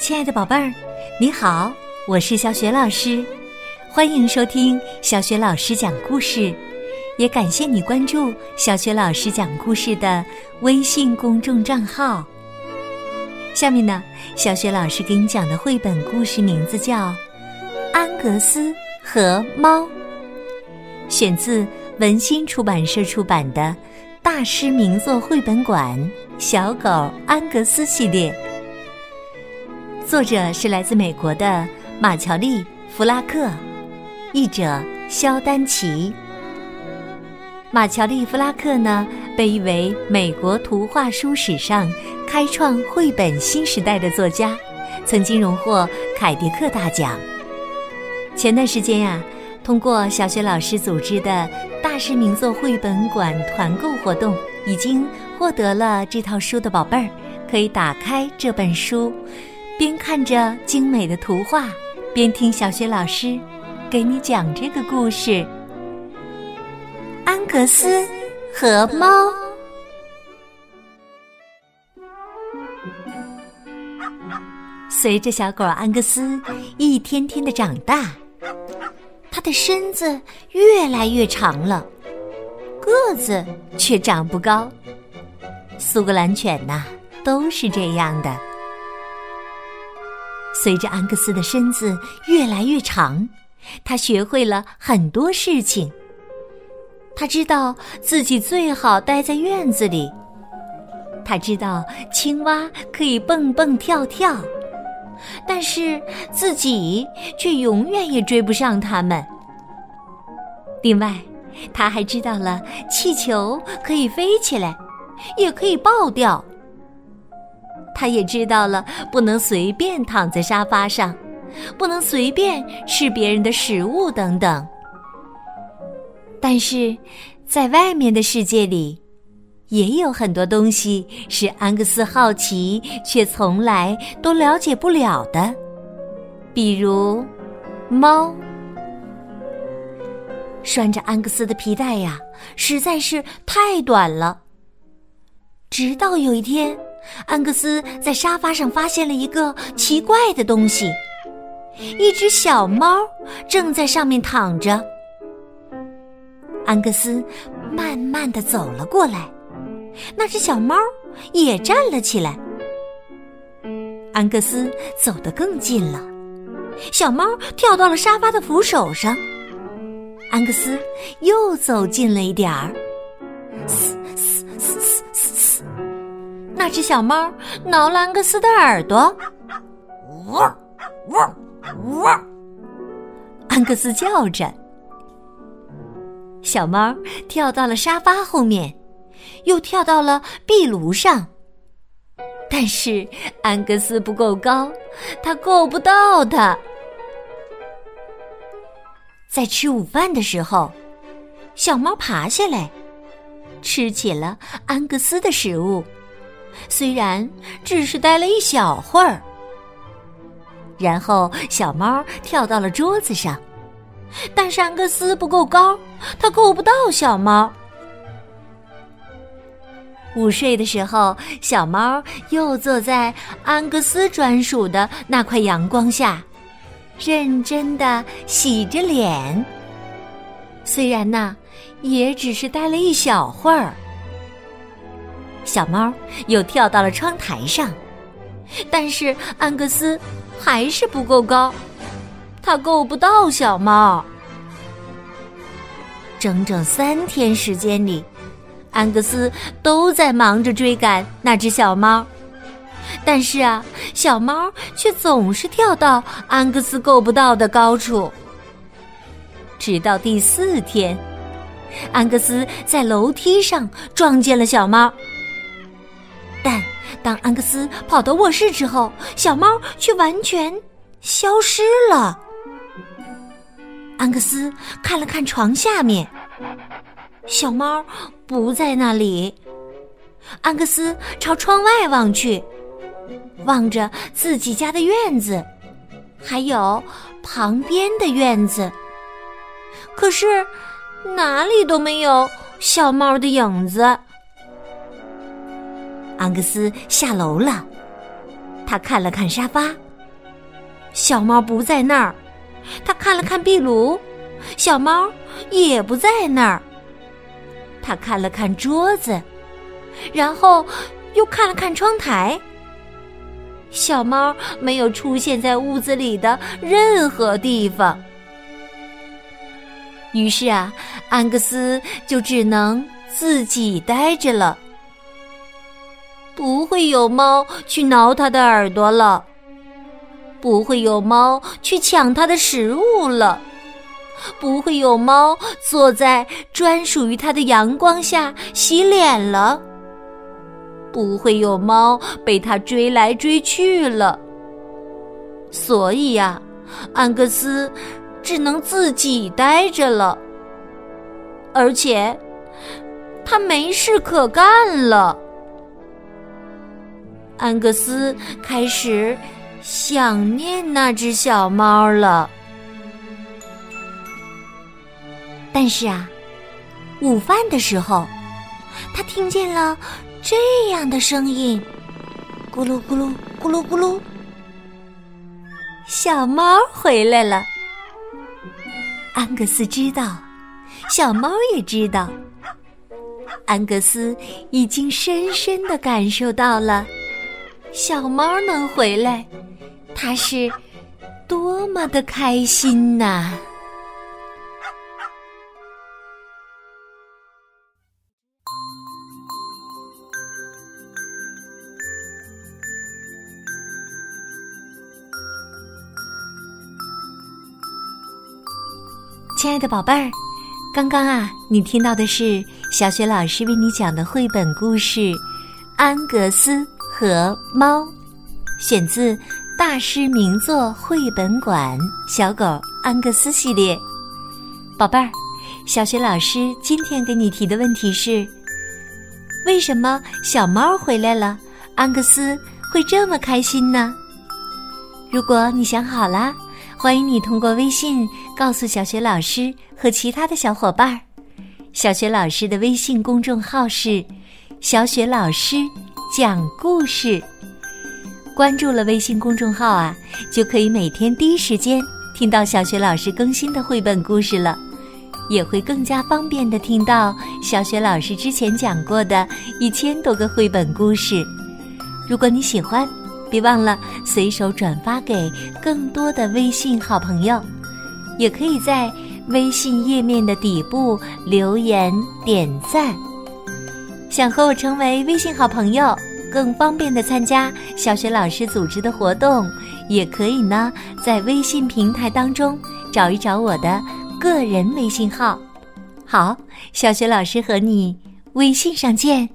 亲爱的宝贝儿，你好，我是小雪老师，欢迎收听小雪老师讲故事，也感谢你关注小雪老师讲故事的微信公众账号。下面呢，小雪老师给你讲的绘本故事名字叫《安格斯和猫》，选自文心出版社出版的《大师名作绘本馆·小狗安格斯》系列。作者是来自美国的马乔丽·弗拉克，译者肖丹奇。马乔丽·弗拉克呢，被誉为美国图画书史上开创绘本新时代的作家，曾经荣获凯迪克大奖。前段时间呀，通过小学老师组织的大师名作绘本馆团购活动，已经获得了这套书的宝贝儿，可以打开这本书。边看着精美的图画，边听小学老师给你讲这个故事《安格斯和猫》。随着小狗安格斯一天天的长大，它的身子越来越长了，个子却长不高。苏格兰犬呐，都是这样的。随着安格斯的身子越来越长，他学会了很多事情。他知道自己最好待在院子里。他知道青蛙可以蹦蹦跳跳，但是自己却永远也追不上它们。另外，他还知道了气球可以飞起来，也可以爆掉。他也知道了，不能随便躺在沙发上，不能随便吃别人的食物等等。但是，在外面的世界里，也有很多东西是安格斯好奇却从来都了解不了的，比如猫。拴着安格斯的皮带呀，实在是太短了。直到有一天。安格斯在沙发上发现了一个奇怪的东西，一只小猫正在上面躺着。安格斯慢慢的走了过来，那只小猫也站了起来。安格斯走得更近了，小猫跳到了沙发的扶手上。安格斯又走近了一点儿。那只小猫挠了安格斯的耳朵，汪汪汪！安格斯叫着。小猫跳到了沙发后面，又跳到了壁炉上。但是安格斯不够高，他够不到它。在吃午饭的时候，小猫爬下来，吃起了安格斯的食物。虽然只是待了一小会儿，然后小猫跳到了桌子上，但是安格斯不够高，它够不到小猫。午睡的时候，小猫又坐在安格斯专属的那块阳光下，认真的洗着脸。虽然呢，也只是待了一小会儿。小猫又跳到了窗台上，但是安格斯还是不够高，它够不到小猫。整整三天时间里，安格斯都在忙着追赶那只小猫，但是啊，小猫却总是跳到安格斯够不到的高处。直到第四天，安格斯在楼梯上撞见了小猫。当安格斯跑到卧室之后，小猫却完全消失了。安格斯看了看床下面，小猫不在那里。安格斯朝窗外望去，望着自己家的院子，还有旁边的院子，可是哪里都没有小猫的影子。安格斯下楼了，他看了看沙发，小猫不在那儿。他看了看壁炉，小猫也不在那儿。他看了看桌子，然后又看了看窗台。小猫没有出现在屋子里的任何地方。于是啊，安格斯就只能自己待着了。不会有猫去挠它的耳朵了，不会有猫去抢它的食物了，不会有猫坐在专属于它的阳光下洗脸了，不会有猫被它追来追去了。所以呀，安格斯。只能自己待着了，而且他没事可干了。安格斯开始想念那只小猫了。但是啊，午饭的时候，他听见了这样的声音：咕噜咕噜咕噜咕噜，小猫回来了。安格斯知道，小猫也知道。安格斯已经深深的感受到了，小猫能回来，它是多么的开心呐！亲爱的宝贝儿，刚刚啊，你听到的是小雪老师为你讲的绘本故事《安格斯和猫》，选自大师名作绘本馆《小狗安格斯》系列。宝贝儿，小雪老师今天给你提的问题是：为什么小猫回来了，安格斯会这么开心呢？如果你想好了。欢迎你通过微信告诉小雪老师和其他的小伙伴儿。小雪老师的微信公众号是“小雪老师讲故事”。关注了微信公众号啊，就可以每天第一时间听到小雪老师更新的绘本故事了，也会更加方便的听到小雪老师之前讲过的一千多个绘本故事。如果你喜欢。别忘了随手转发给更多的微信好朋友，也可以在微信页面的底部留言点赞。想和我成为微信好朋友，更方便的参加小学老师组织的活动，也可以呢，在微信平台当中找一找我的个人微信号。好，小学老师和你微信上见。